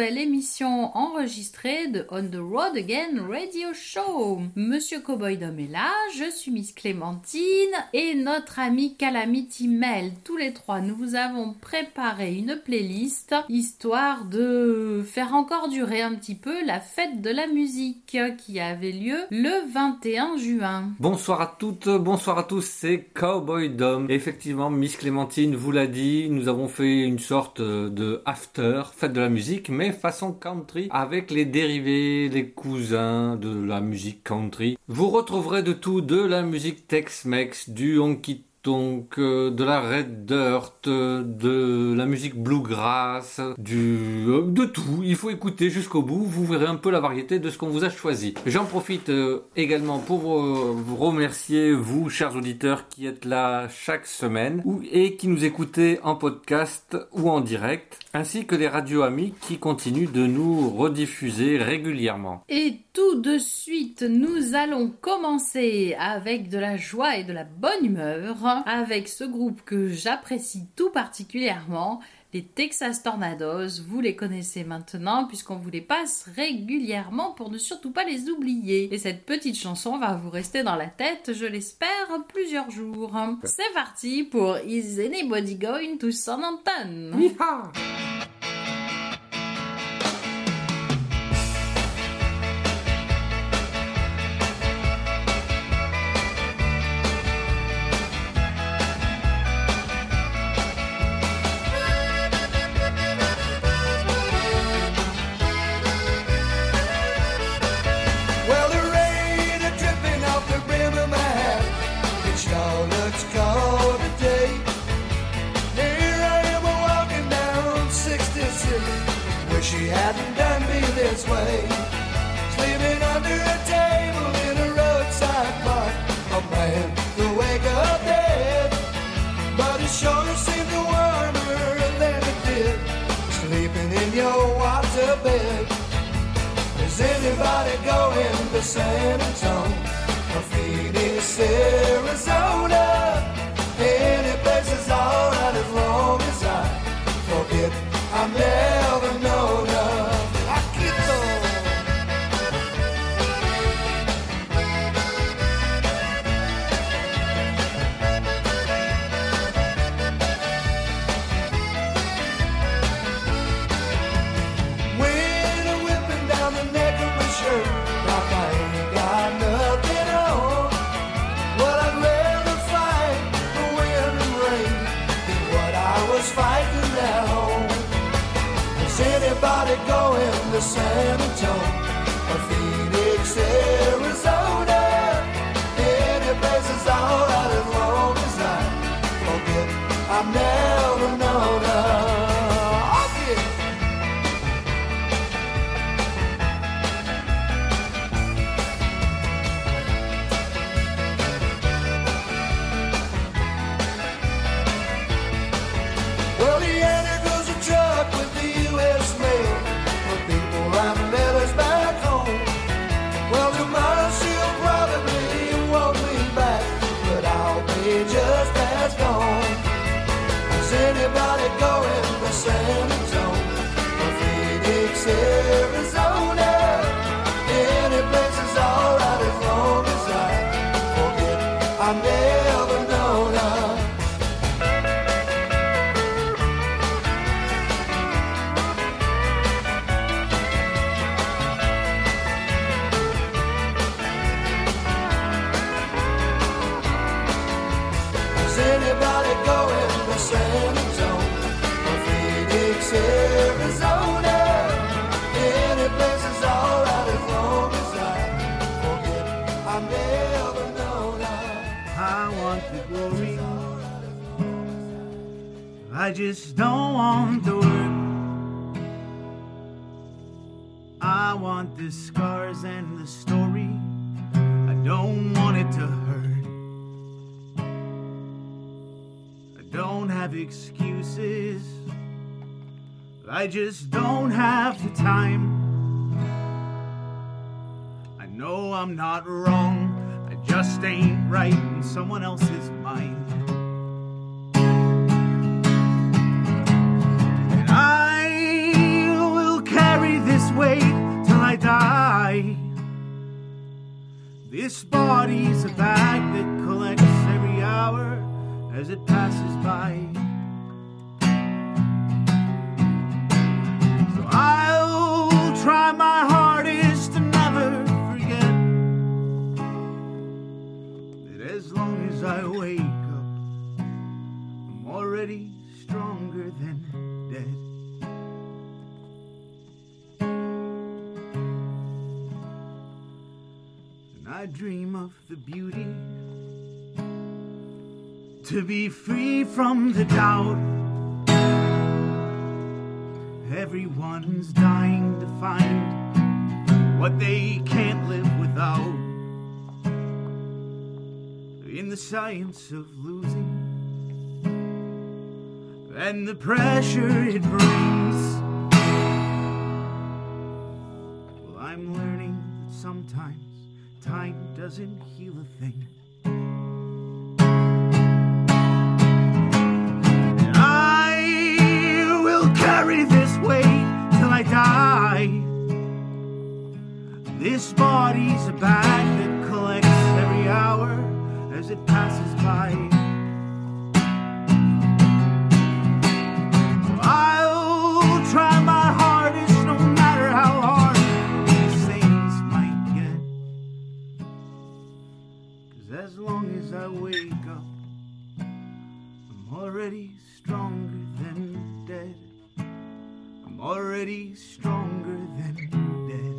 nouvelle émission enregistrée de On the Road Again Radio Show. Monsieur Cowboy Dom est là, je suis Miss Clémentine et notre ami Calamity Mel. Tous les trois, nous vous avons préparé une playlist histoire de faire encore durer un petit peu la fête de la musique qui avait lieu le 21 juin. Bonsoir à toutes, bonsoir à tous, c'est Cowboy Dom. Effectivement, Miss Clémentine vous l'a dit, nous avons fait une sorte de after, fête de la musique, mais façon country, avec les dérivés, les cousins de la musique country. Vous retrouverez de tout, de la musique Tex-Mex, du honky donc euh, de la red dirt, euh, de la musique bluegrass, du euh, de tout. Il faut écouter jusqu'au bout. Vous verrez un peu la variété de ce qu'on vous a choisi. J'en profite également pour vous remercier vous, chers auditeurs, qui êtes là chaque semaine et qui nous écoutez en podcast ou en direct, ainsi que les radios amis qui continuent de nous rediffuser régulièrement. Et tout de suite, nous allons commencer avec de la joie et de la bonne humeur avec ce groupe que j'apprécie tout particulièrement, les Texas Tornadoes. Vous les connaissez maintenant puisqu'on vous les passe régulièrement pour ne surtout pas les oublier. Et cette petite chanson va vous rester dans la tête, je l'espère, plusieurs jours. C'est parti pour Is Anybody Going to San Antonio? 66. Wish she hadn't done me this way. Sleeping under a table in a roadside park. A man to wake up dead. But it sure seemed warmer than it did. Sleeping in your water bed. Is anybody going to San Antonio or Phoenix, Arizona? Any place is alright as long I'm never I just don't want the work. I want the scars and the story. I don't want it to hurt. I don't have excuses. I just don't have the time. I know I'm not wrong. I just ain't right in someone else's mind. This body's a bag that collects every hour as it passes by. Of the beauty to be free from the doubt. Everyone's dying to find what they can't live without. In the science of losing and the pressure it brings. Well, I'm learning that sometimes time doesn't heal a thing. And I will carry this weight till I die. This body's a bag that collects every hour as it passes I'm stronger than dead.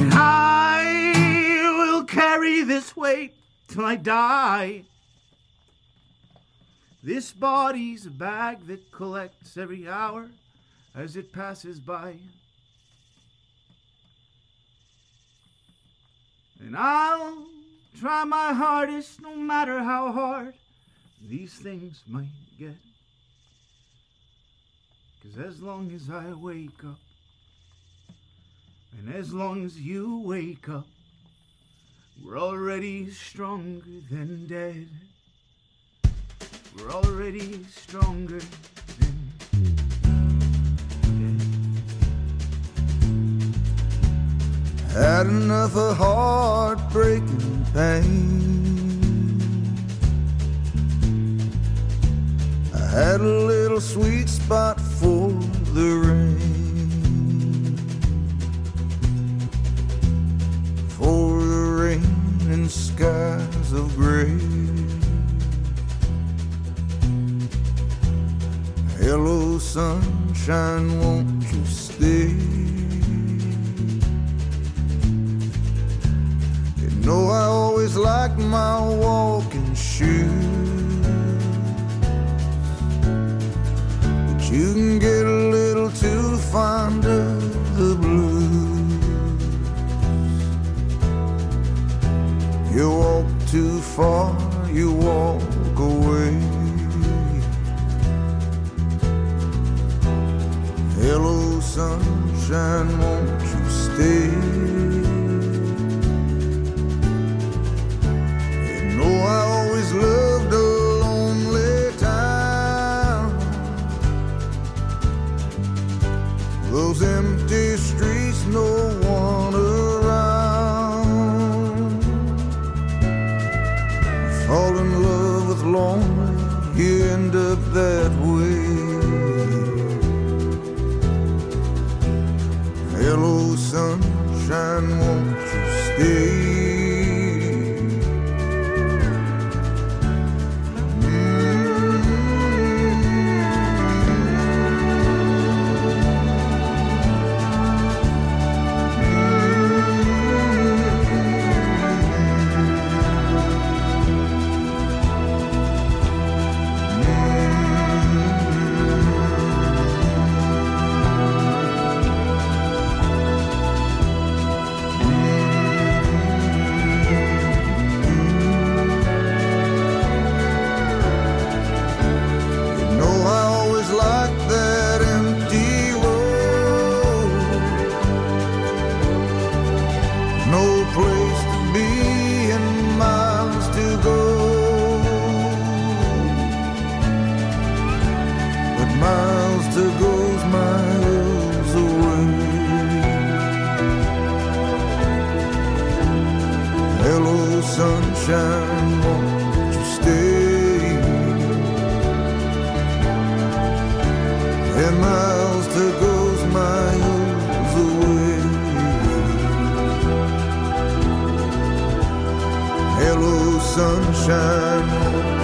And I will carry this weight till I die. This body's a bag that collects every hour as it passes by. And I'll try my hardest no matter how hard these things might get. Cause as long as I wake up, and as long as you wake up, we're already stronger than dead. We're already stronger Had enough of heartbreaking pain. I had a little sweet spot for the rain. For the rain and skies of gray. Hello, sunshine, won't you stay? Know I always like my walking shoes. But you can get a little too fond of the blues. You walk too far, you walk away. Hello, sunshine, won't you stay? Loved a lonely. Those empty streets, no one around. Fall in love with lonely, you end up that way. Sunshine,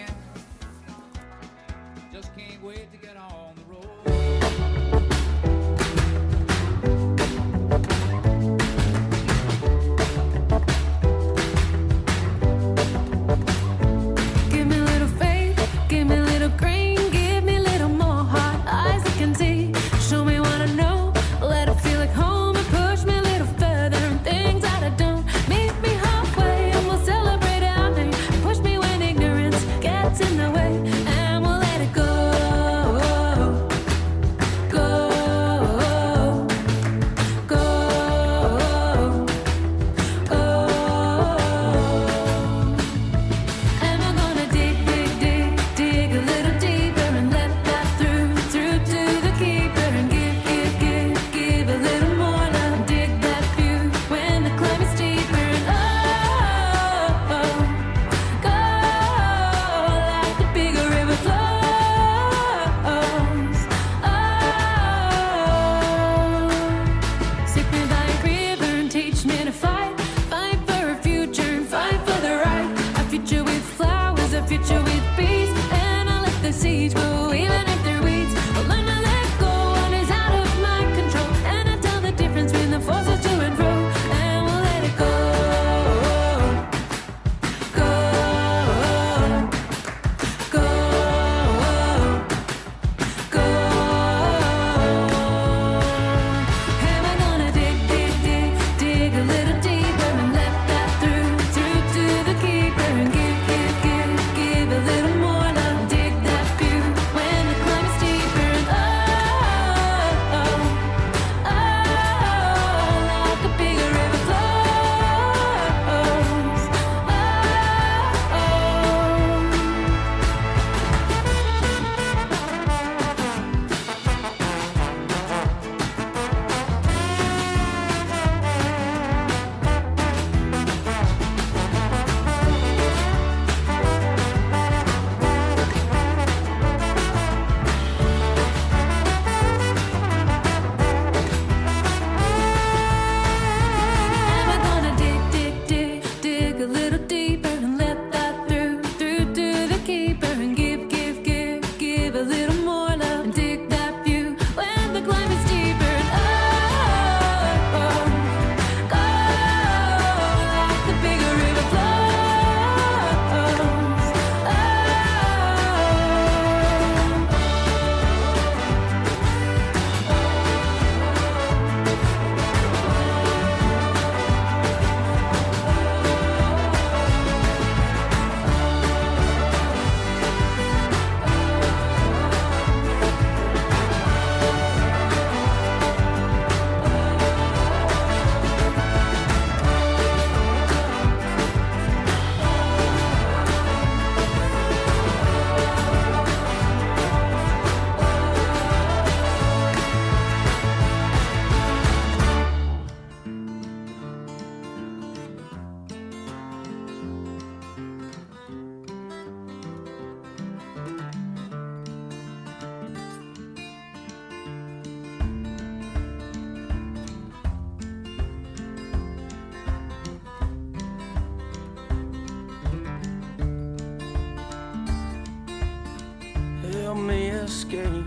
escape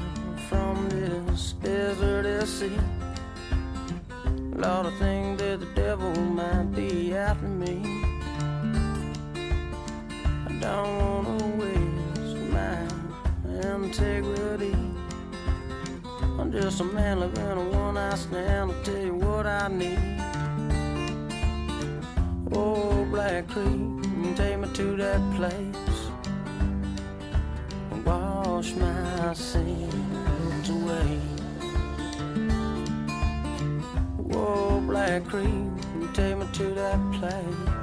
from this desert city. sea. Lord, I think that the devil might be after me. I don't wanna waste my integrity. I'm just a man living a one night stand. I'll tell you what I need. Oh, Black Creek, take me to that place. that and take me to that place.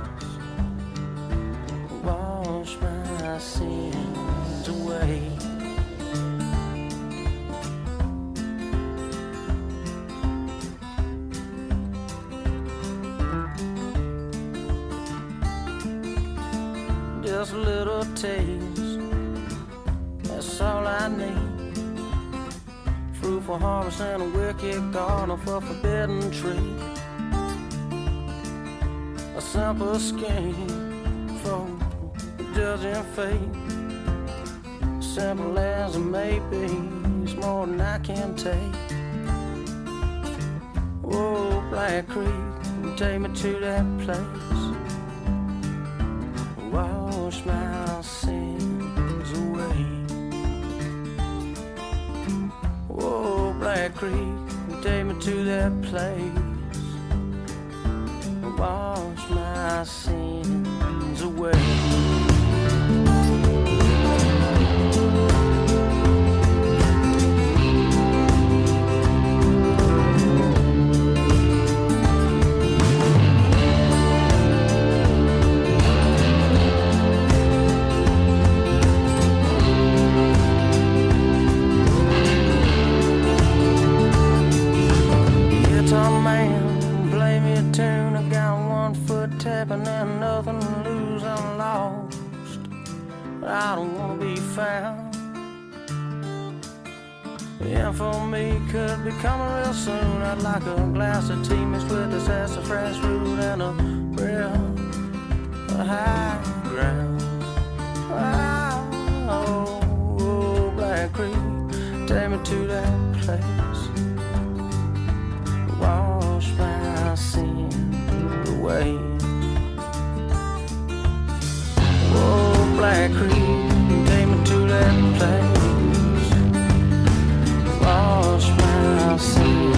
take me to that place. to that place. Wash my sin away. Oh, Black Creek me to that place. Wash my sin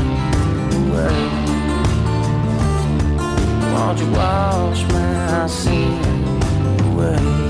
away. Won't you wash my sin away?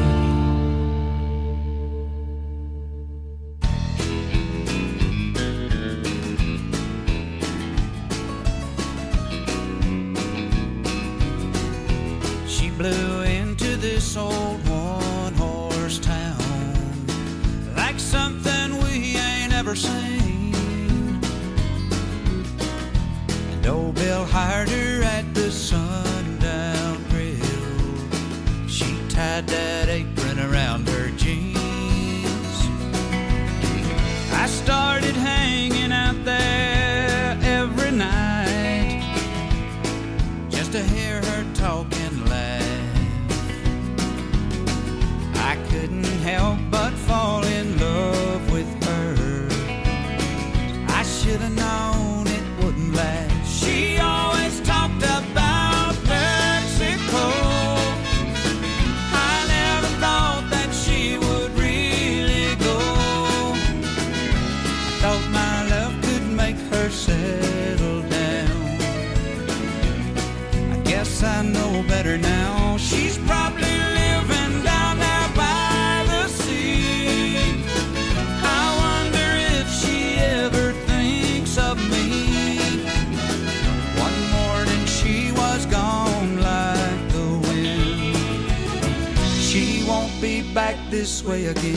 aquí.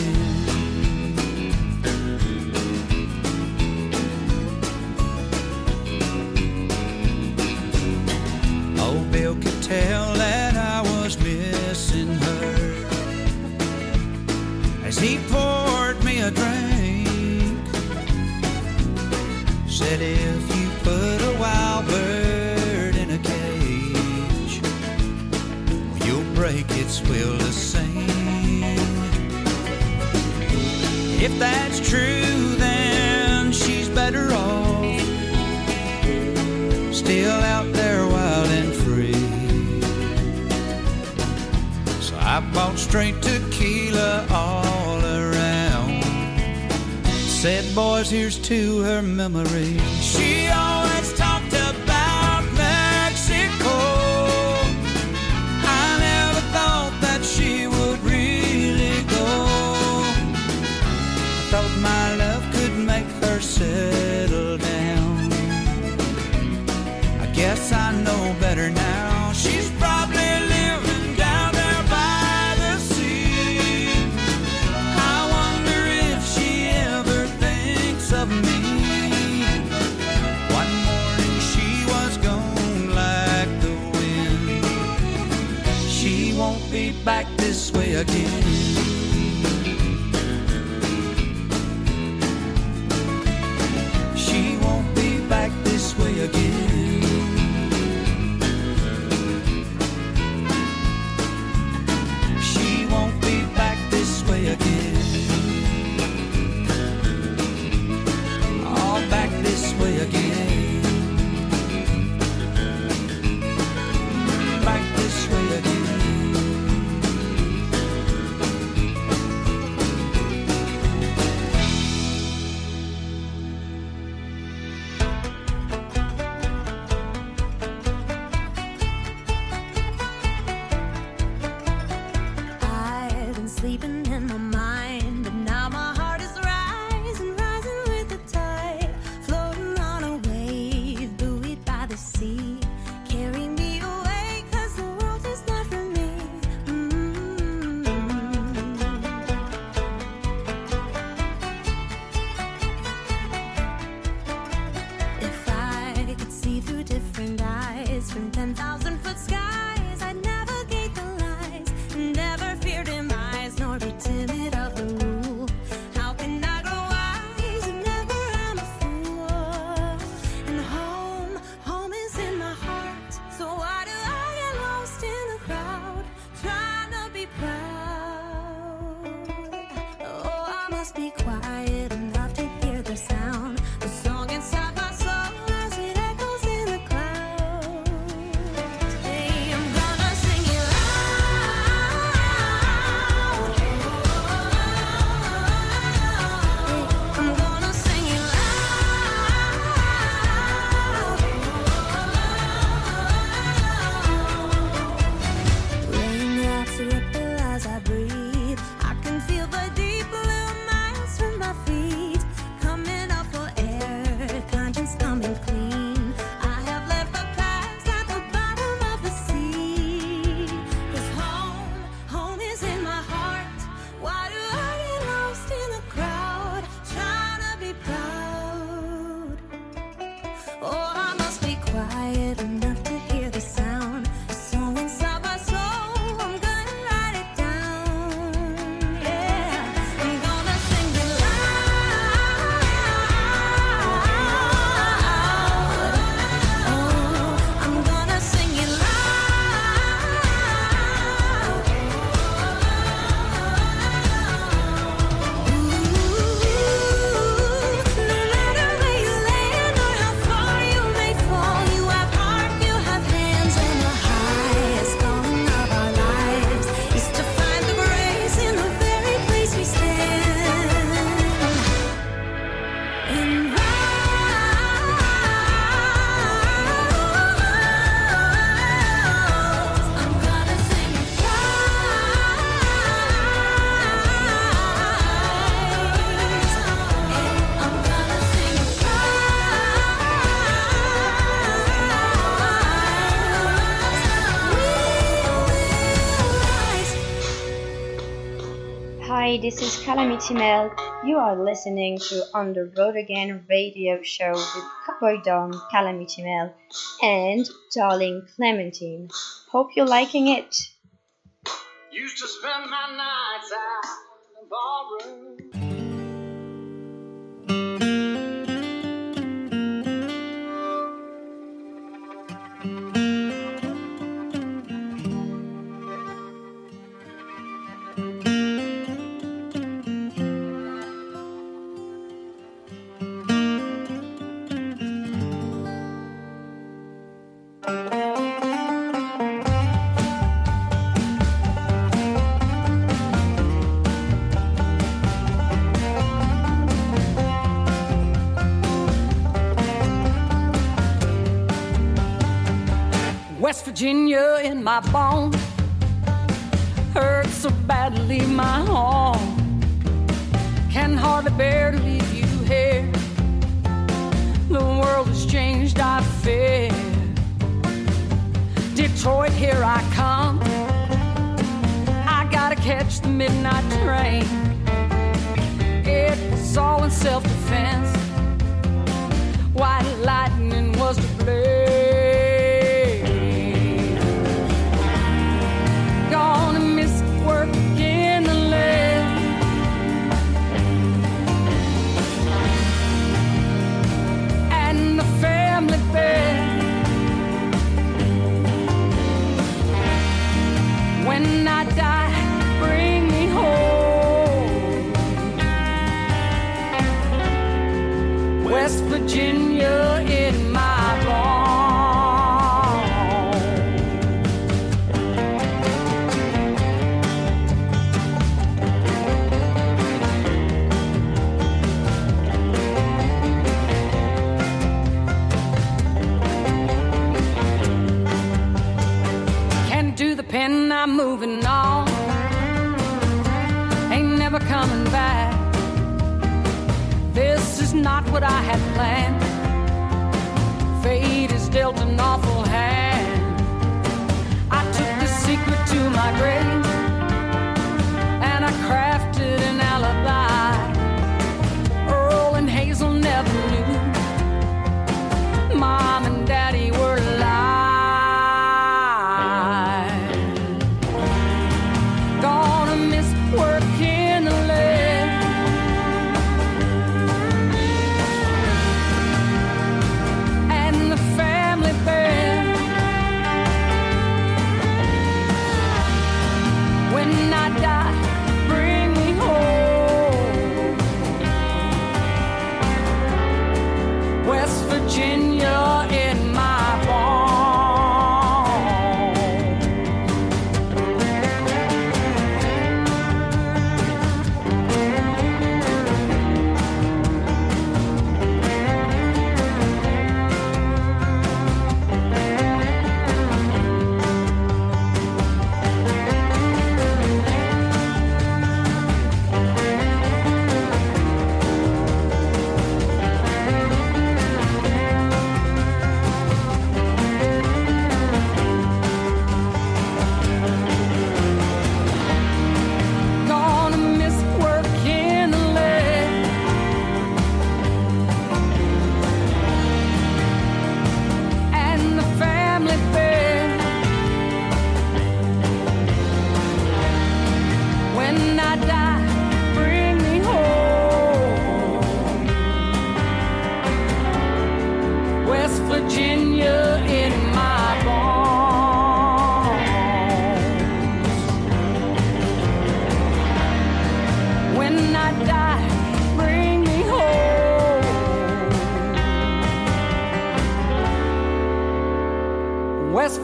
Mighty You are listening to On the Road Again radio show with Cowboy Dom, Calamity Mel, and Darling Clementine. Hope you're liking it. Used to spend my nights out in the ballroom. Virginia in my bones. Hurt so badly, my home. Can hardly bear to leave you here. The world has changed, I fear. Detroit, here I come. I gotta catch the midnight train. It's all in self defense. White lightning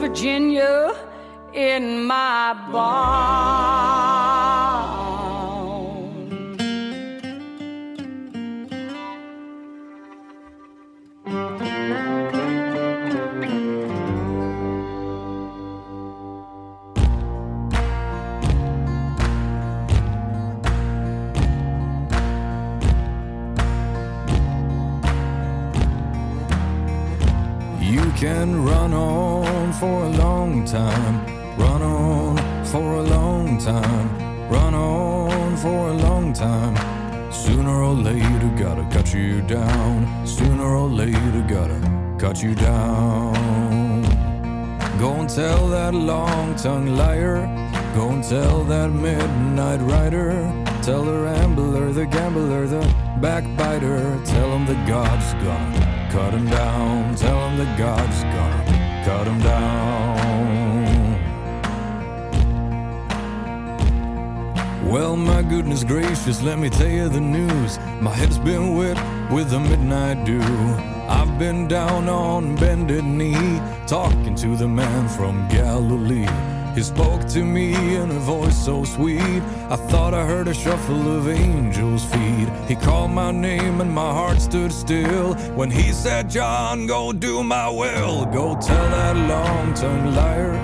Virginia in my barn. You can run on for a long time, run on for a long time, run on for a long time. Sooner or later, gotta cut you down. Sooner or later, gotta cut you down. Go and tell that long tongued liar. Go and tell that midnight rider. Tell the rambler, the gambler, the backbiter. Tell him the God's gonna cut him down. Tell him the God's gonna cut him down. Well, my goodness gracious, let me tell you the news. My head's been wet with the midnight dew. I've been down on bended knee, talking to the man from Galilee. He spoke to me in a voice so sweet. I thought I heard a shuffle of angels' feet. He called my name and my heart stood still when he said, John, go do my will. Go tell that long tongued liar.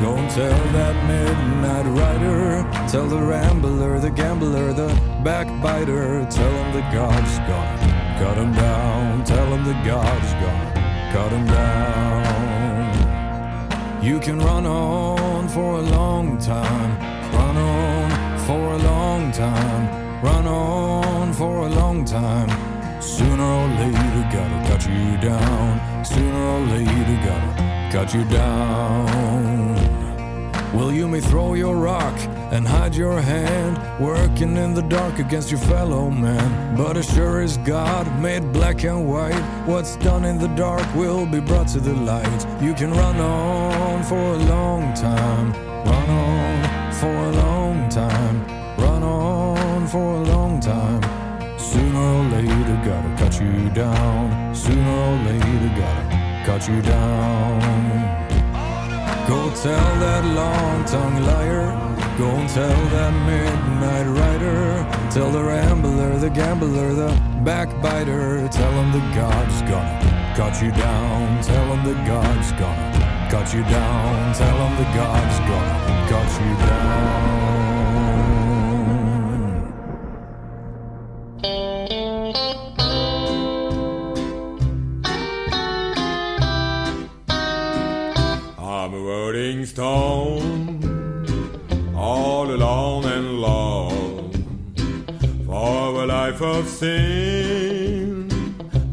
Go tell that midnight rider. Tell the rambler, the gambler, the backbiter. Tell him the God's gonna cut him down. Tell him the God's gonna cut him down. You can run on for a long time. Run on for a long time. Run on for a long time. Sooner or later, gotta cut you down. Sooner or later, gotta cut you down. Well, you may throw your rock and hide your hand, working in the dark against your fellow man. But as sure as God made black and white, what's done in the dark will be brought to the light. You can run on for a long time, run on for a long time, run on for a long time. Sooner or later, gotta cut you down. Sooner or later, gotta cut you down. Go tell that long tongued liar. Go and tell that midnight rider. Tell the rambler, the gambler, the backbiter. Tell him the God's gonna cut you down. Tell him the God's gonna cut you down. Tell him the God's gonna cut you down.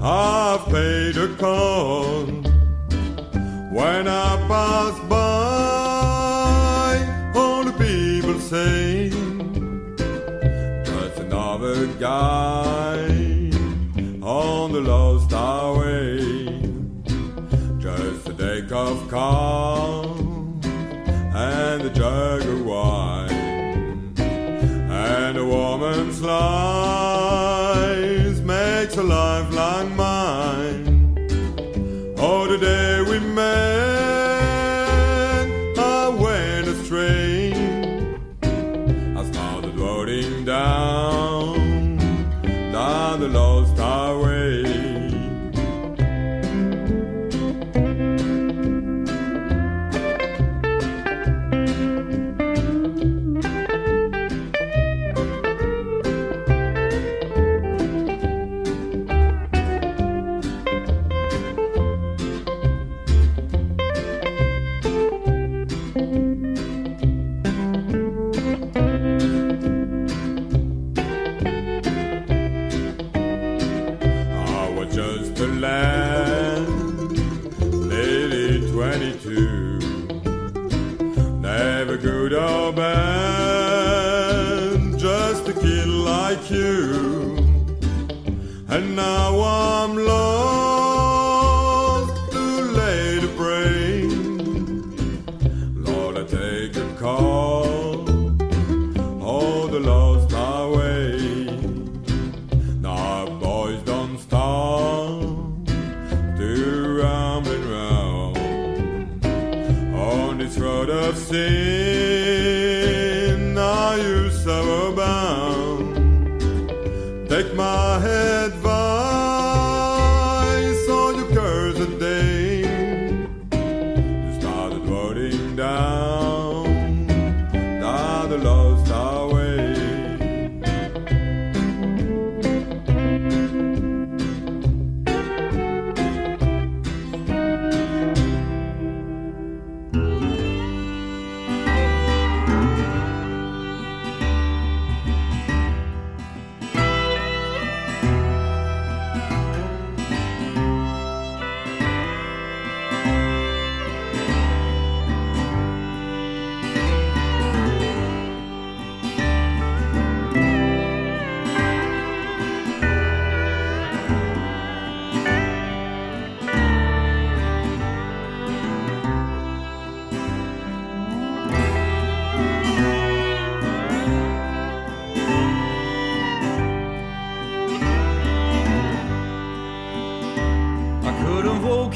I've paid a cost. When I pass by, all the people say, just another guy on the lost highway. Just a deck of calm and a jug of wine. And a woman's lies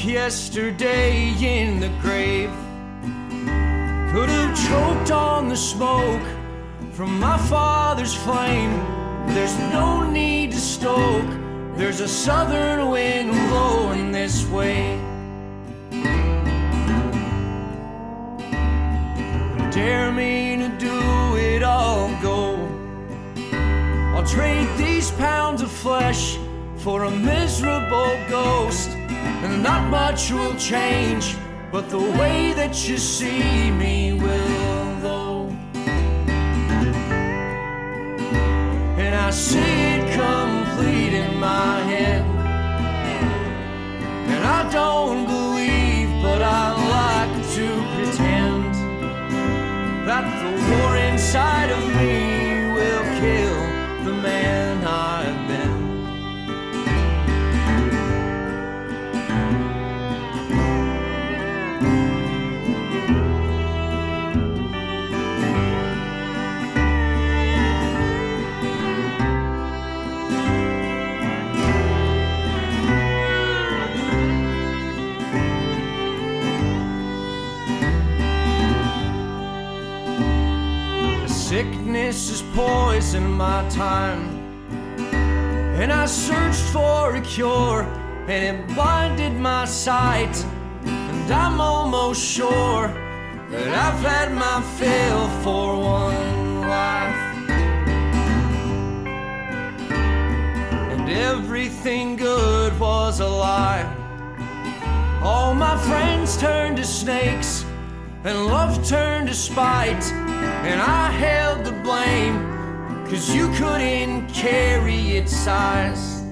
yesterday in the grave. Could have choked on the smoke from my father's flame. There's no need to stoke. There's a southern wind blowing this way. Dare me to do it all, go. I'll trade these pounds of flesh for a miserable ghost. And not much will change, but the way that you see me will, though. And I see it complete in my head. And I don't believe, but I like to pretend that the war inside of me Sickness is poison my time. And I searched for a cure, and it blinded my sight. And I'm almost sure that I've had my fill for one life. And everything good was a lie. All my friends turned to snakes, and love turned to spite. And I held the blame, cause you couldn't carry its size.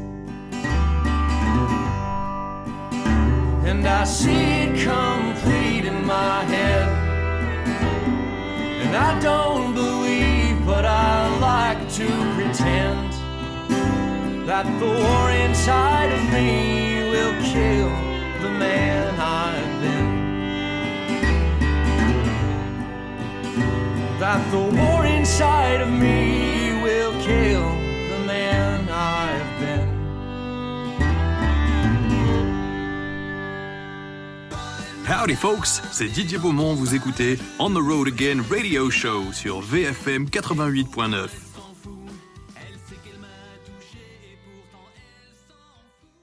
And I see it complete in my head. And I don't believe, but I like to pretend that the war inside of me will kill the man I've been. That the war inside of me will kill the man I've been. Howdy folks, c'est Didier Beaumont, vous écoutez On the Road Again Radio Show sur VFM 88.9.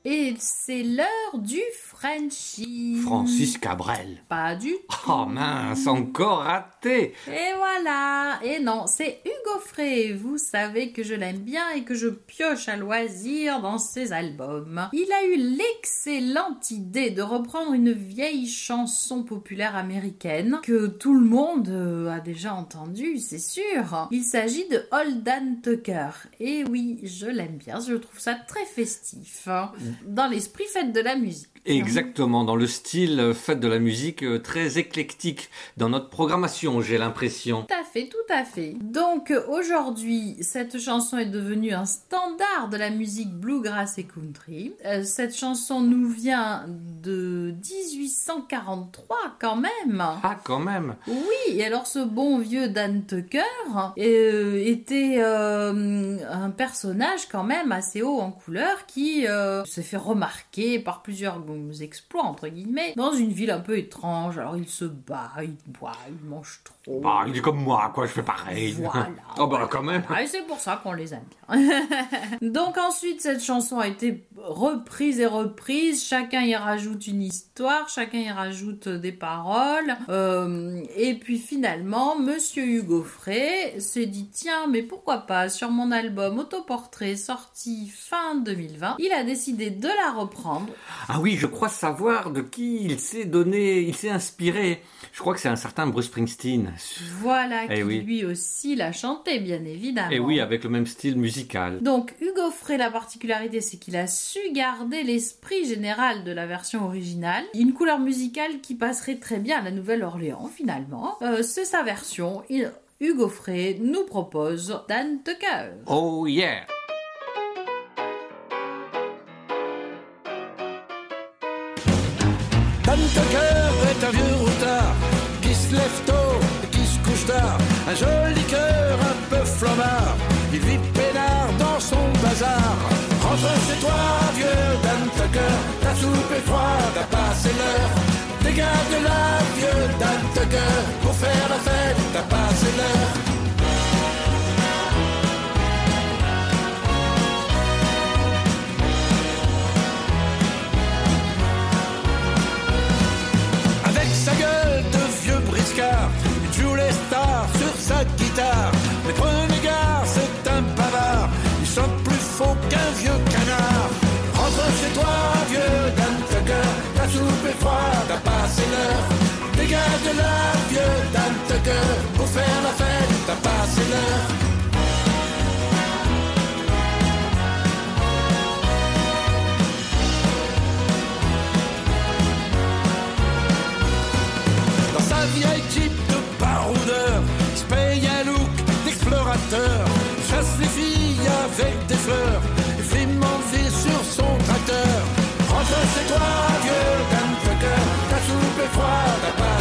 Et c'est l'heure du Frenchie. Francis Cabrel. Pas du Oh mince, encore raté. Et voilà Et non, c'est Hugo Frey. Vous savez que je l'aime bien et que je pioche à loisir dans ses albums. Il a eu l'excellente idée de reprendre une vieille chanson populaire américaine que tout le monde euh, a déjà entendue, c'est sûr. Il s'agit de Holdan Tucker. Et oui, je l'aime bien, je trouve ça très festif. Dans dans l'esprit fête de la musique. Exactement, dans le style euh, fête de la musique euh, très éclectique dans notre programmation, j'ai l'impression. Tout à fait, tout à fait. Donc euh, aujourd'hui, cette chanson est devenue un standard de la musique bluegrass et country. Cette chanson nous vient de 1843 quand même. Ah, quand même. Oui, et alors ce bon vieux Dan Tucker euh, était euh, un personnage quand même assez haut en couleur qui euh, s'est fait remarquer par plusieurs exploits entre guillemets dans une ville un peu étrange. Alors il se bat, il boit, il mange trop. Bah, il est comme moi, quoi, je fais pareil. Voilà. oh, bah, quand même. Ah, et c'est pour ça qu'on les aime bien. Donc ensuite, cette chanson a été reprise et reprise. Chacun y rajoute une histoire, chacun y rajoute des paroles. Euh, et puis finalement, Monsieur Hugo Frey s'est dit tiens, mais pourquoi pas? Sur mon album Autoportrait sorti fin 2020, il a décidé de la reprendre. Ah oui, je crois savoir de qui il s'est donné, il s'est inspiré. Je crois que c'est un certain Bruce Springsteen. Voilà, Eh qui oui. lui aussi l'a chanté, bien évidemment. Et oui, avec le même style musical. Donc Hugo Frey, la particularité, c'est qu'il a su garder l'esprit général de la version originale. Une couleur musicale qui passerait très bien à la Nouvelle-Orléans, finalement. Euh, c'est sa version. Il- Hugo Frey nous propose Dan Tucker. Oh yeah. Rentre chez toi, vieux Dan Tucker. Ta soupe est froide, t'as passé l'heure. Dégage de là, vieux Dan Tucker. Pour faire la fête, t'as passé l'heure. Avec sa gueule de vieux briscard, il joue les stars sur sa guitare. Est froide, t'as passé l'heure. Dégage de là, vieux Dan Tucker, pour faire la fête, t'as passé l'heure. Dans sa vieille Jeep de baroudeur, il se paye un look d'explorateur. Chasse les filles avec des fleurs, il fait manger sur son tracteur. Rentre chez toi, vieux soupe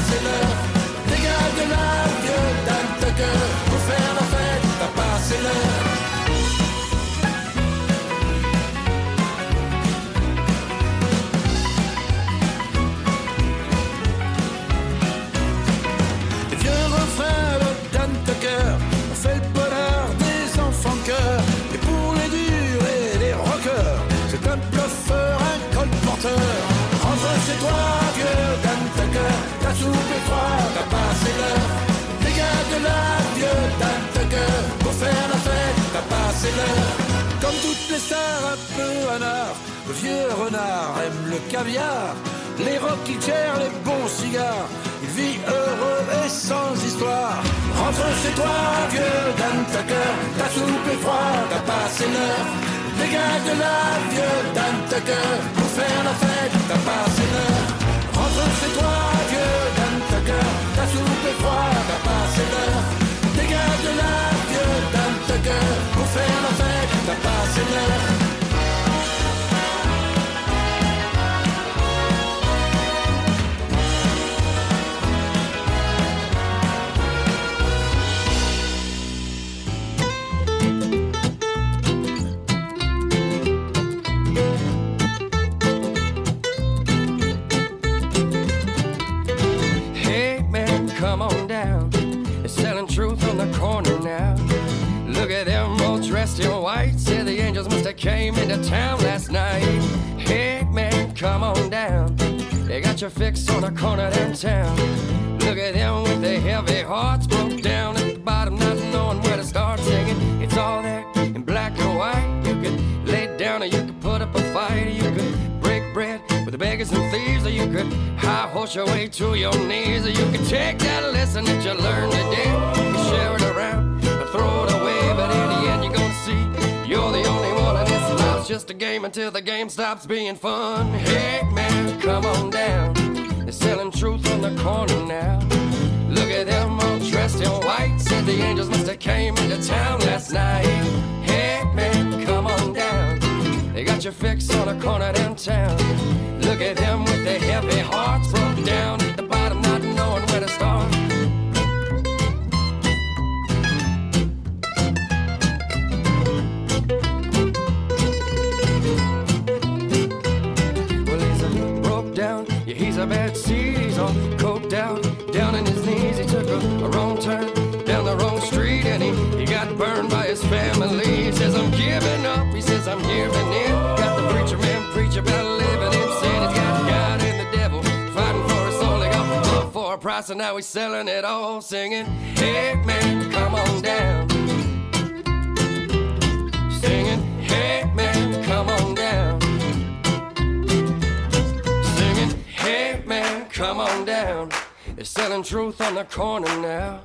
Comme toutes les stars un peu renard, le vieux renard aime le caviar. Les rocking chairs, les bons cigares, il vit heureux et sans histoire. Rentre chez toi, vieux Dan Tucker, ta soupe est froide, t'as passé l'heure. Dégage de là, vieux Dan Tucker, pour faire la fête, t'as passé l'heure. Rentre chez toi, vieux Dan Tucker, ta soupe est froide, t'as passé l'heure. De là, vieux Dan Tucker, pour faire la fête, t'as passé l'heure. Look at them all dressed in white. Say the angels must have came into town last night. Hey man, come on down. They got your fix on the corner downtown. Look at them with their heavy hearts broke down at the bottom, not knowing where to start singing. It's all there in black and white. You could lay down or you could put up a fight. You could break bread with the beggars and thieves, or you could high horse your way to your knees, or you could take that lesson that you learned today and share it around just a game until the game stops being fun. Hey man, come on down. They're selling truth on the corner now. Look at them all dressed in white. Said the angels must have came into town last night. Hey man, come on down. They got your fix on a corner downtown. Look at them with their heavy hearts broke down at the bottom, not knowing where to start. A bad seed. All coked out, down in his knees. He took a, a wrong turn down the wrong street and he, he got burned by his family. He says, I'm giving up. He says, I'm giving in. Got the preacher man preach about living in sin. He's got God and the devil fighting for his soul. He got love for a price and now he's selling it all, singing, Hey man, come on down. Singing, Hey man, come on down. Hey man, come on down. They're selling truth on the corner now.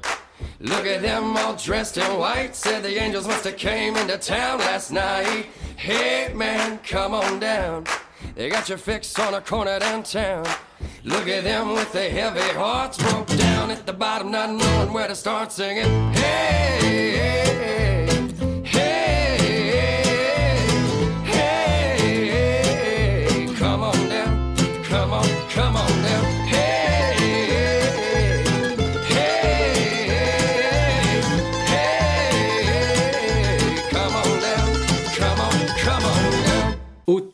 Look at them all dressed in white. Said the angels must have came into town last night. Hey man, come on down. They got your fix on a corner downtown. Look at them with their heavy hearts broke down at the bottom, not knowing where to start singing. Hey, hey,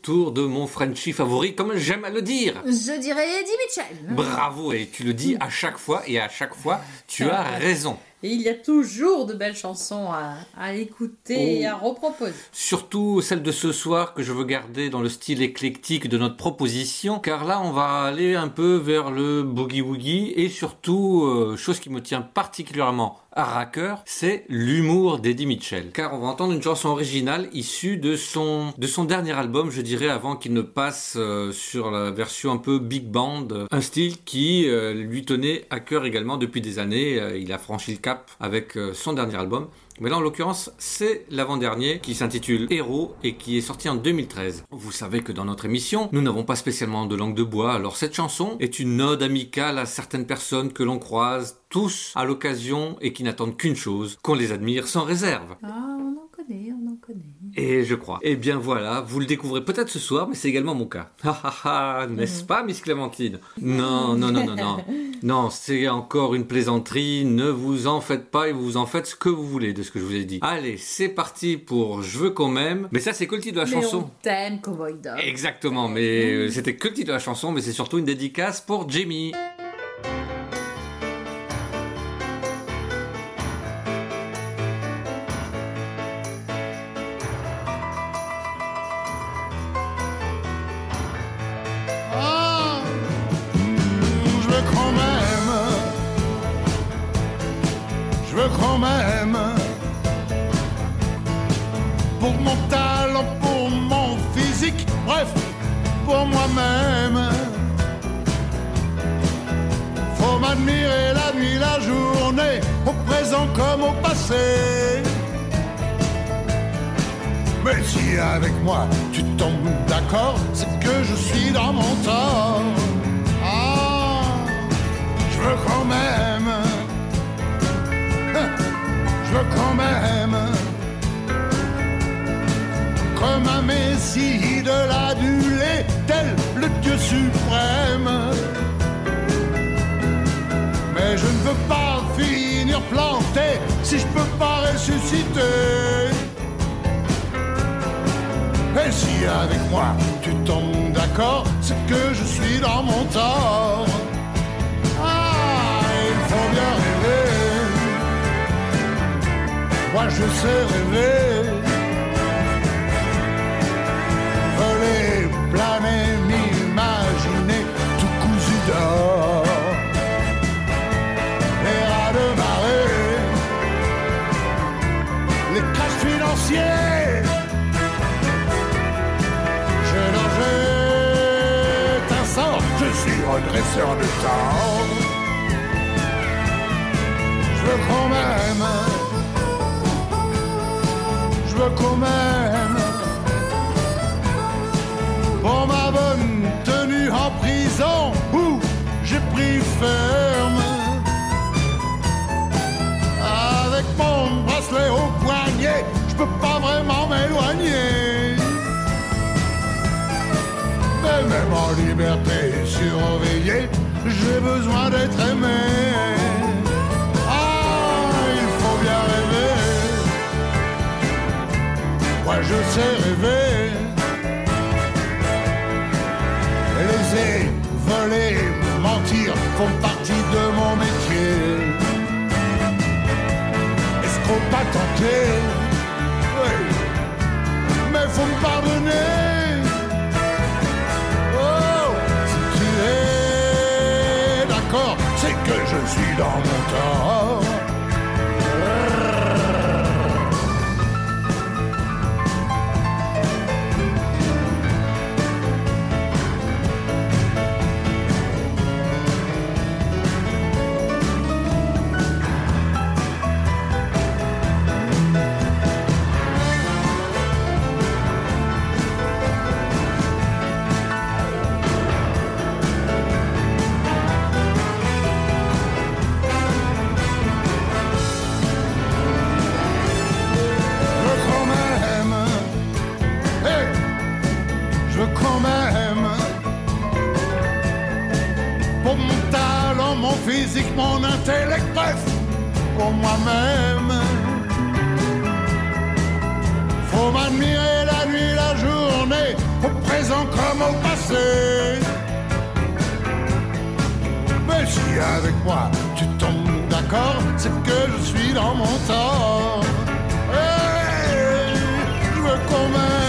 De mon Frenchie favori, comme j'aime à le dire. Je dirais Eddie Mitchell. Bravo, et tu le dis à chaque fois, et à chaque fois, tu as raison. Et il y a toujours de belles chansons à, à écouter et à reproposer. Surtout celle de ce soir que je veux garder dans le style éclectique de notre proposition, car là on va aller un peu vers le boogie woogie et surtout, euh, chose qui me tient particulièrement raccœur, c'est l'humour d'Eddie Mitchell. Car on va entendre une chanson originale issue de son, de son dernier album, je dirais, avant qu'il ne passe euh, sur la version un peu big band, un style qui euh, lui tenait à cœur également depuis des années. Euh, il a franchi le cap avec son dernier album. Mais là, en l'occurrence, c'est l'avant-dernier qui s'intitule Héros et qui est sorti en 2013. Vous savez que dans notre émission, nous n'avons pas spécialement de langue de bois, alors cette chanson est une ode amicale à certaines personnes que l'on croise tous à l'occasion et qui n'attendent qu'une chose, qu'on les admire sans réserve. Ah, on en connaît, on en connaît. Et je crois. Eh bien voilà, vous le découvrez peut-être ce soir, mais c'est également mon cas. Ha ha ha, n'est-ce pas, Miss Clémentine? Non, non, non, non, non. Non, c'est encore une plaisanterie, ne vous en faites pas et vous en faites ce que vous voulez de ce que je vous ai dit. Allez, c'est parti pour Je veux qu'on m'aime. Mais ça, c'est que le titre de la Mais chanson. on t'aime, Cowboy Dog. Exactement, mais euh, c'était que le titre de la chanson, mais c'est surtout une dédicace pour Jamie. en liberté surveillée, j'ai besoin d'être aimé. Ah, il faut bien rêver. Moi, je sais rêver. Laisser, voler, mentir font partie de mon métier. Est-ce qu'on pas tenter? dans mon corps mon intellect, bref, pour moi-même. Faut m'admirer la nuit, la journée, au présent comme au passé. Mais si avec moi tu tombes d'accord, c'est que je suis dans mon tort. Hey, je veux qu'on.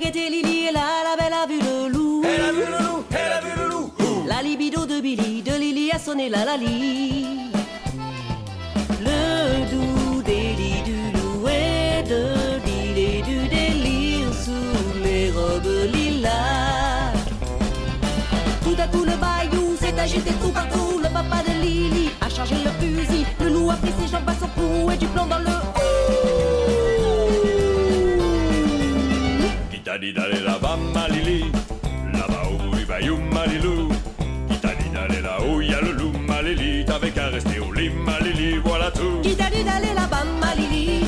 Billy Lily la belle a vu le loup. Elle a vu le loup, elle a vu le loup. La libido de Billy, de Lily a sonné la lali. Le doux délit du loup et de et du délire sous les robes lilas. Tout à coup le bayou s'est agité tout partout. Le papa de Lily a chargé le fusil. Le loup a pris ses jambes à son cou et du plomb dans le Itali dale la bamba lili, la baoui bayou malilou. Itali dale la ouya loulou malili, t'avais qu'à rester au lit malili, voilà tout. Itali dale la bamba lili,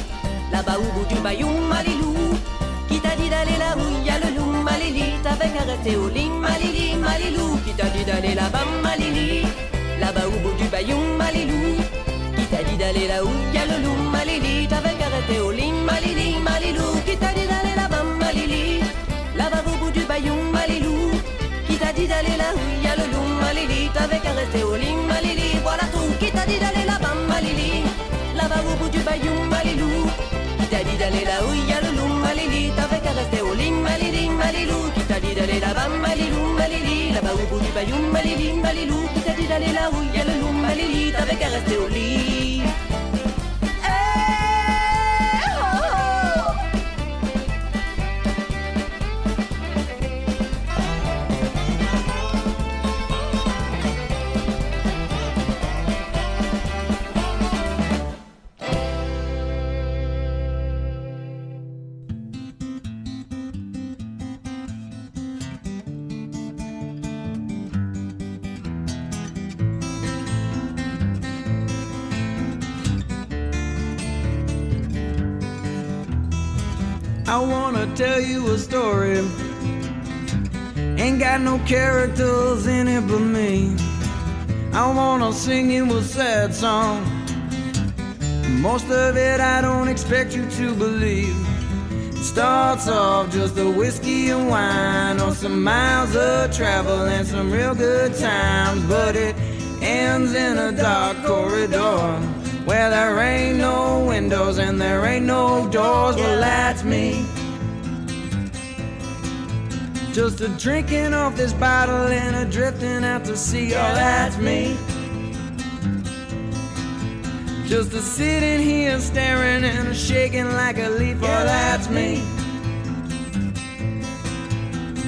la baoubou du bayou malilou. Qui t'a dit d'aller là où y a le loup malili, t'avais qu'à rester au lit malili, malilou. Qui t'a dit d'aller là-bas malili, là-bas au bout du bayou malilou. Qui t'a dit d'aller là où y le loup malili, t'avais qu'à rester au lit malili, malilou. Qui t'a dit d'aller là-bas, ma Lily Là-bas au bout du bayou, ma Lilou Qui t'a dit d'aller là où il y a le loup, ma Lily T'avais qu'à rester au lit, ma Lily Voilà tout, qui t'a dit d'aller là-bas, ma Lily Là-bas au bout du bayou, ma Lilou Qui t'a dit d'aller là où il y a le loup, ma Lily T'avais qu'à rester au lit, ma Lily, ma Lilou Qui t'a dit d'aller là-bas, ma Lilou, ma Lily Là-bas au bout du bayou, ma Lily, ma Lilou Qui t'a dit d'aller là où il y a le loup, ma Lily T'avais qu'à rester au lit a story. Ain't got no characters in it but me. I wanna sing you a sad song. Most of it I don't expect you to believe. It starts off just a whiskey and wine or some miles of travel and some real good times, but it ends in a dark corridor where there ain't no windows and there ain't no doors. Well, that's me. Just a drinking off this bottle and a drifting out to sea. Oh, that's me. Just a sitting here staring and a shaking like a leaf. Oh, that's me.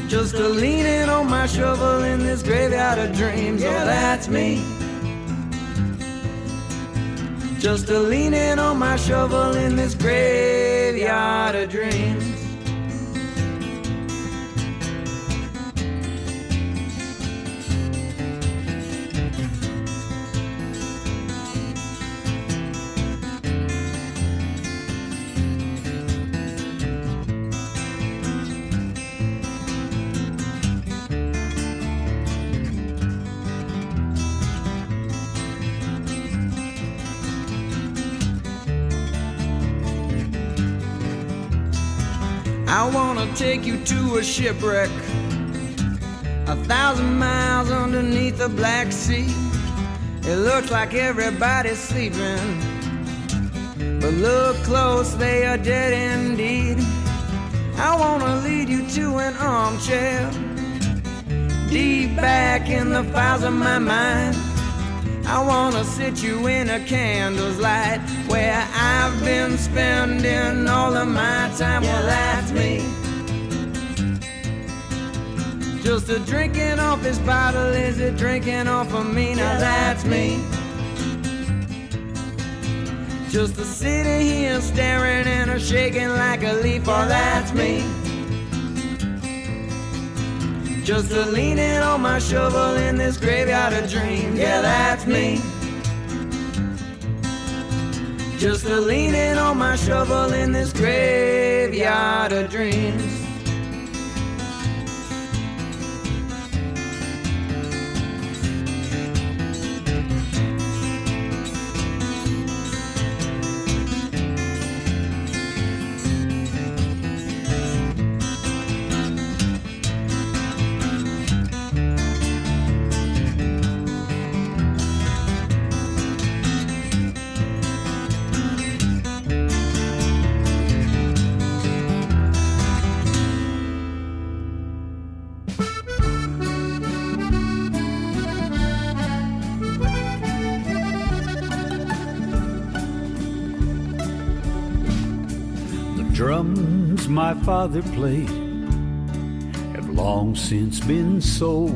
Just a leaning on my shovel in this graveyard of dreams. Oh, that's me. Just a leaning on my shovel in this graveyard of dreams. Take you to a shipwreck, a thousand miles underneath the Black Sea. It looks like everybody's sleeping, but look close, they are dead indeed. I wanna lead you to an armchair, deep back in the files of my mind. I wanna sit you in a candle's light where I've been spending all of my time. Well, that's me. Just a drinking off this bottle, is it drinking off of me? Now that's me. Just a sitting here staring and a shaking like a leaf. Oh, that's me. Just a leaning on my shovel in this graveyard of dreams. Yeah, that's me. Just a leaning on my shovel in this graveyard of dreams. Father played have long since been sold.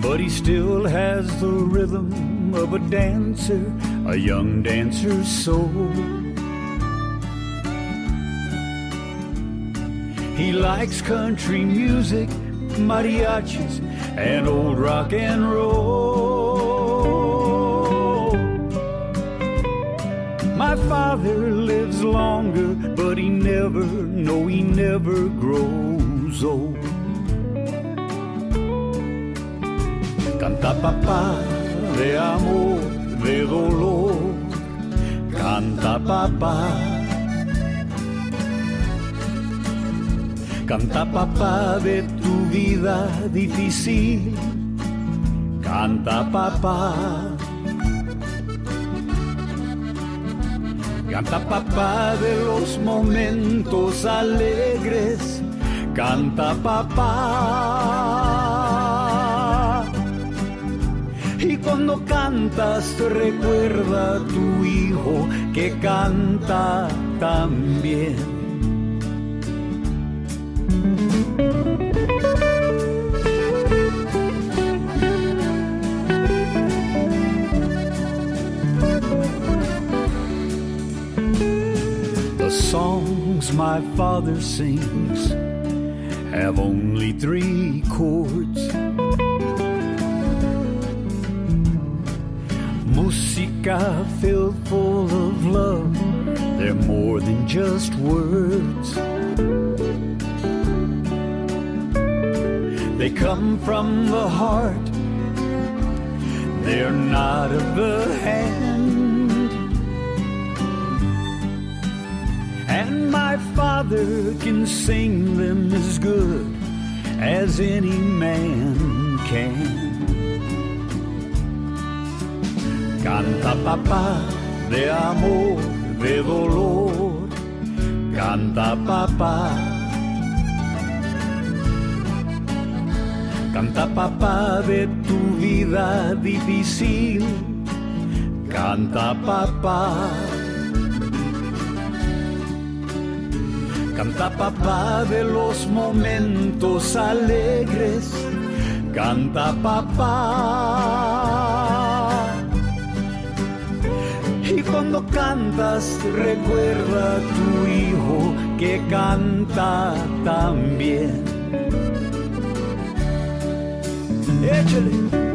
But he still has the rhythm of a dancer, a young dancer's soul. He likes country music, mariachis, and old rock and roll. My father lives longer, but he never, no, he never grows old. Canta papá de amor, de dolor. Canta papá. Canta papá de tu vida difícil. Canta papá. Canta papá de los momentos alegres. Canta papá. Y cuando cantas recuerda a tu hijo que canta también. Songs my father sings have only three chords. Musica filled full of love, they're more than just words. They come from the heart, they're not of the hand. Father can sing them as good as any man can. Canta papá de amor, de dolor, canta papá. Canta papá de tu vida difícil, canta papá. Canta papá de los momentos alegres, canta papá. Y cuando cantas recuerda a tu hijo que canta también. Échale.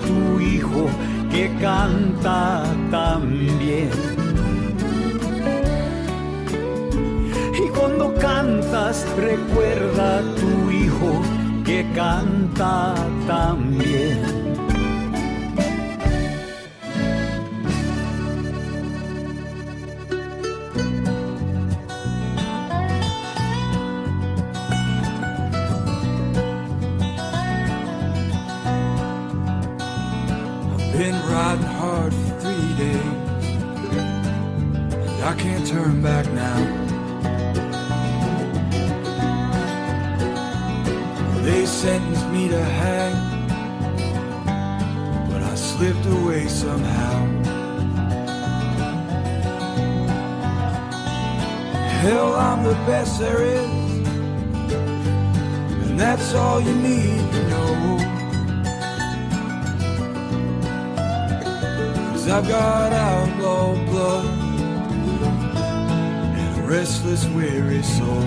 Tu hijo que canta Got outlaw blood and a restless, weary soul.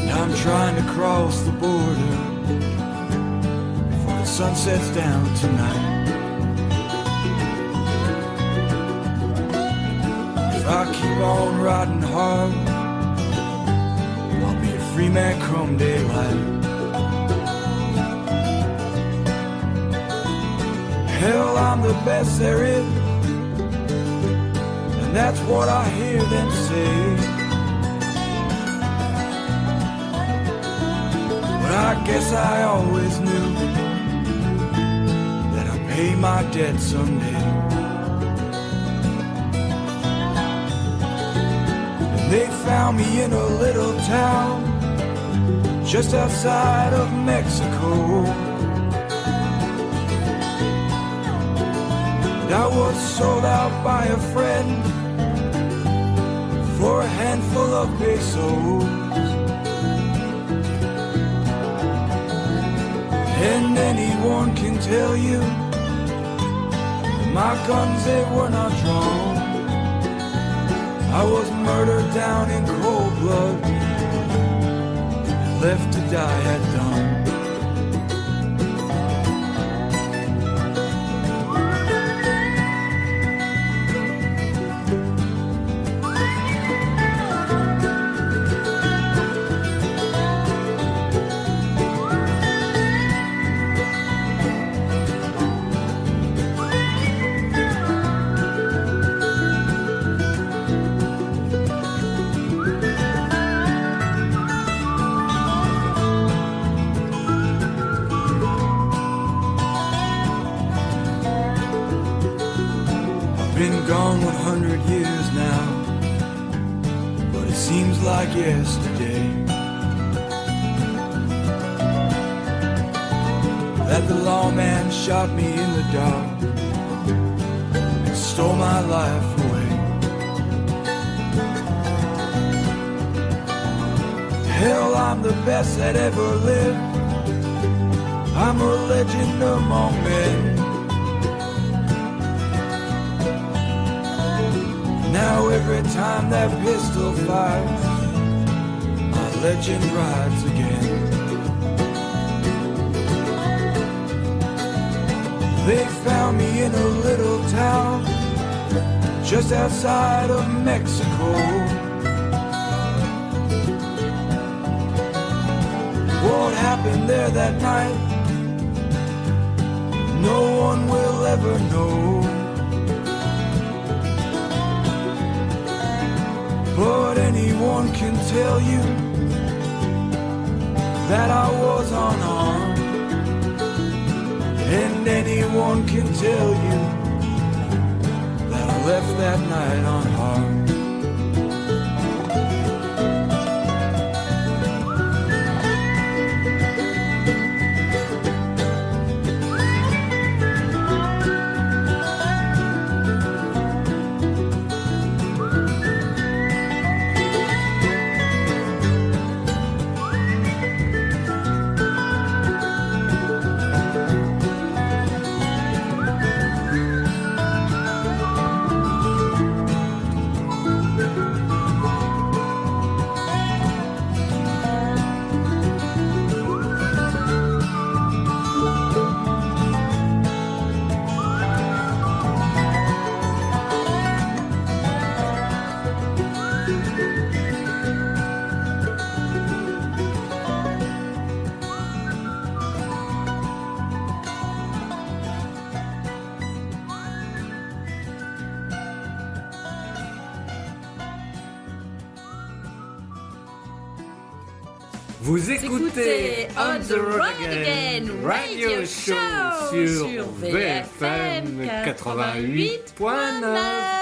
And I'm trying to cross the border before the sun sets down tonight. If I keep on riding hard, I'll be a free man come daylight. I'm the best there is. And that's what I hear them say. But I guess I always knew that I'd pay my debt someday. And they found me in a little town just outside of Mexico. And I was sold out by a friend for a handful of pesos. And anyone can tell you my guns they were not drawn. I was murdered down in cold blood left to die at legend rides again. They found me in a little town just outside of Mexico. What happened there that night? No one will ever know. But anyone can tell you that I was unarmed. And anyone can tell you that I left that night unharmed. Road Again Radio Show sur VFM 88.9.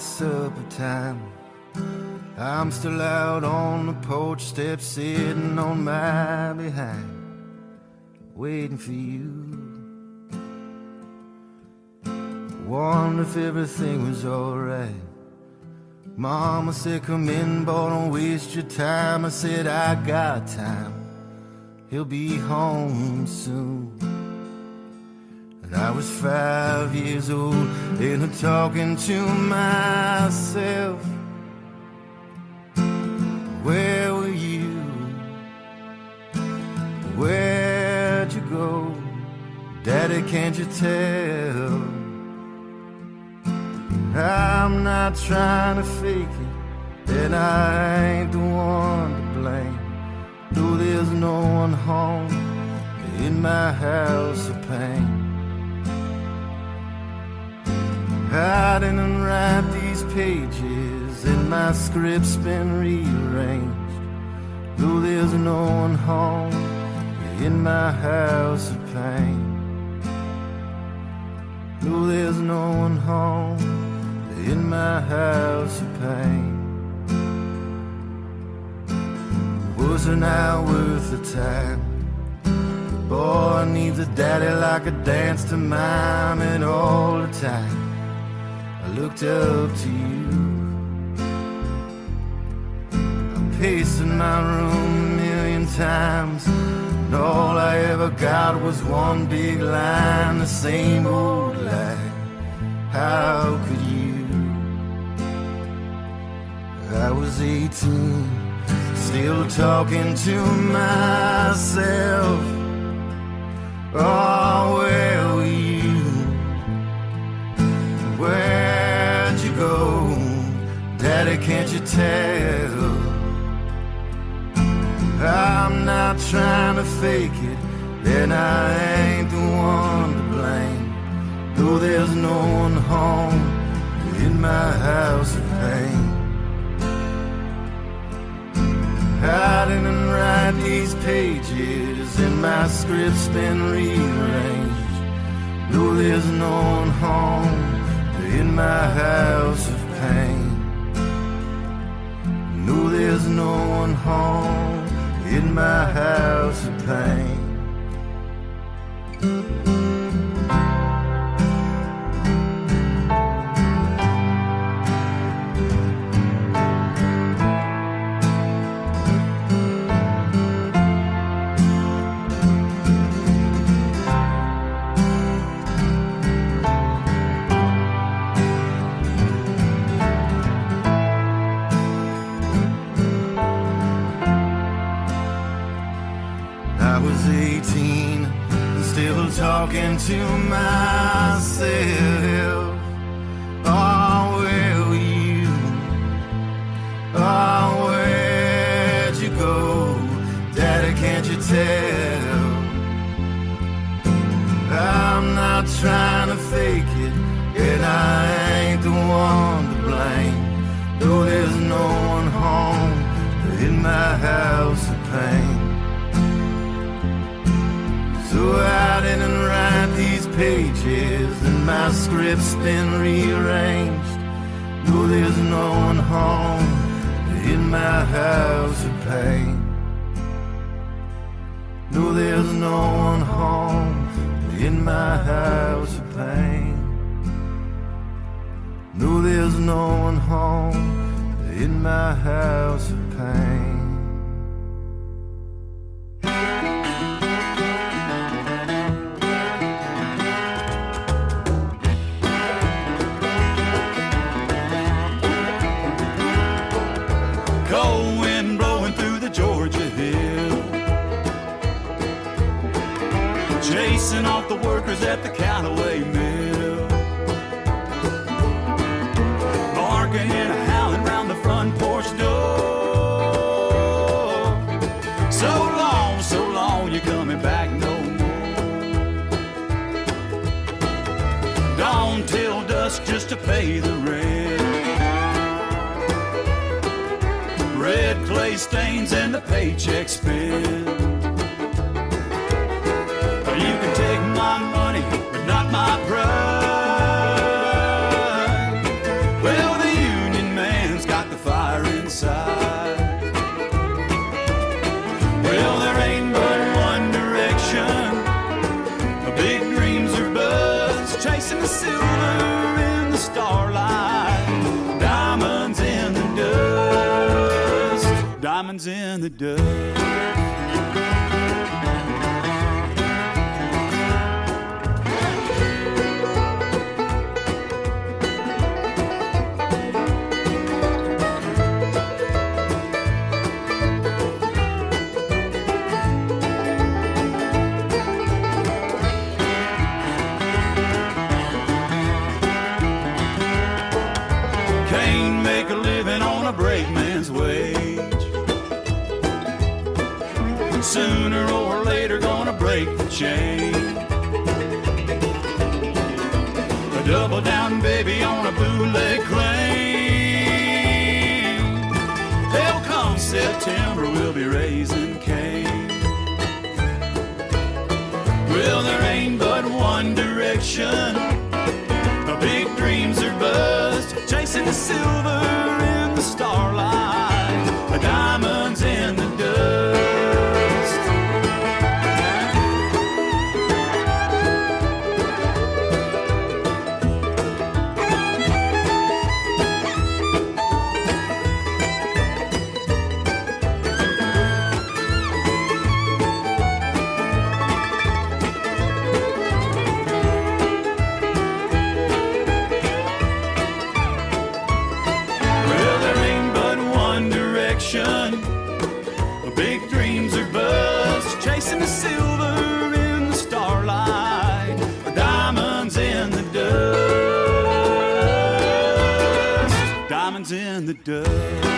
supper time. I'm still out on the porch step, sitting on my behind, waiting for you. Wonder if everything was alright. Mama said, Come in, boy, don't waste your time. I said, I got time. He'll be home soon. I was five years old and I'm talking to myself. Where were you? Where'd you go? Daddy, can't you tell? I'm not trying to fake it, and I ain't the one to blame. Though there's no one home in my house of pain. I didn't write these pages, and my script's been rearranged. Though there's no one home in my house of pain. Though there's no one home in my house of pain. Was an hour worth the time? Boy needs a daddy like a dance to mime, and all the time I looked up to you. I paced in my room a million times, and all I ever got was one big line, the same old lie. How could you? I was 18, still talking to myself. Oh, where were you? Go? Daddy, can't you tell? I'm not trying to fake it, and I ain't the one to blame. Though there's no one home in my house of pain. I didn't write these pages, and my script's been rearranged. Though there's no one home in my house of pain. No, there's no one home in my house of pain. Talking to myself. My script's been rearranged. No, there's no one home in my house of pain. No, there's no one home in my house of pain. No, there's no one home in my house of pain. Workers at the Callaway Mill. Barking and howling round the front porch door. So long, so long, you're coming back no more. Dawn till dusk just to pay the rent. Red clay stains and the paycheck spent. The dust. Break the chain. A double down baby on a bootleg claim. Hell come September, we'll be raising Cain. Well, there ain't but one direction. Diamonds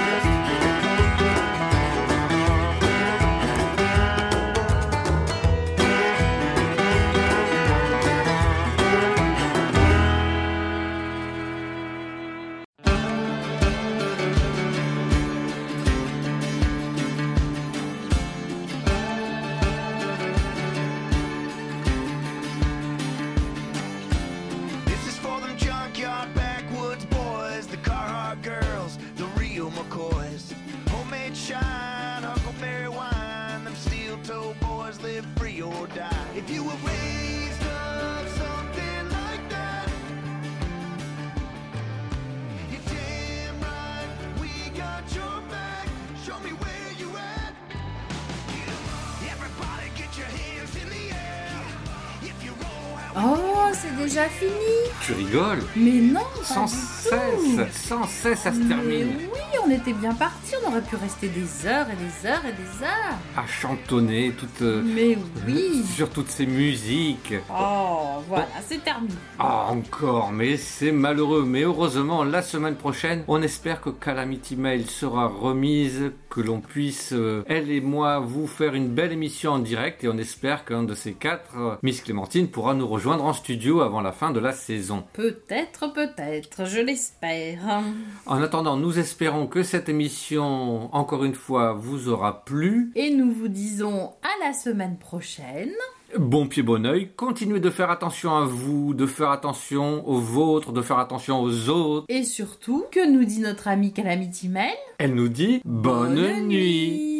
Mais non, Sans cesse, sans cesse, ça se Mais termine. oui, on était bien parti, on aurait pu rester des heures et des heures et des heures. À chantonner toute, euh, Mais oui. sur toutes ces musiques. Oh, voilà, c'est terminé. Ah, encore, mais c'est malheureux. Mais heureusement, la semaine prochaine, on espère que Calamity Mail sera remise, que l'on puisse, euh, elle et moi, vous faire une belle émission en direct. Et on espère qu'un de ces quatre, euh, Miss Clémentine, pourra nous rejoindre en studio avant la fin de la saison. Peut-être, peut-être, je l'espère. En attendant, nous espérons que cette émission, encore une fois, vous aura plu. Et nous vous disons à la semaine prochaine. Bon pied, bon oeil. Continuez de faire attention à vous, de faire attention aux vôtres, de faire attention aux autres. Et surtout, que nous dit notre ami Calamity Mail Elle nous dit bonne, Bonne nuit.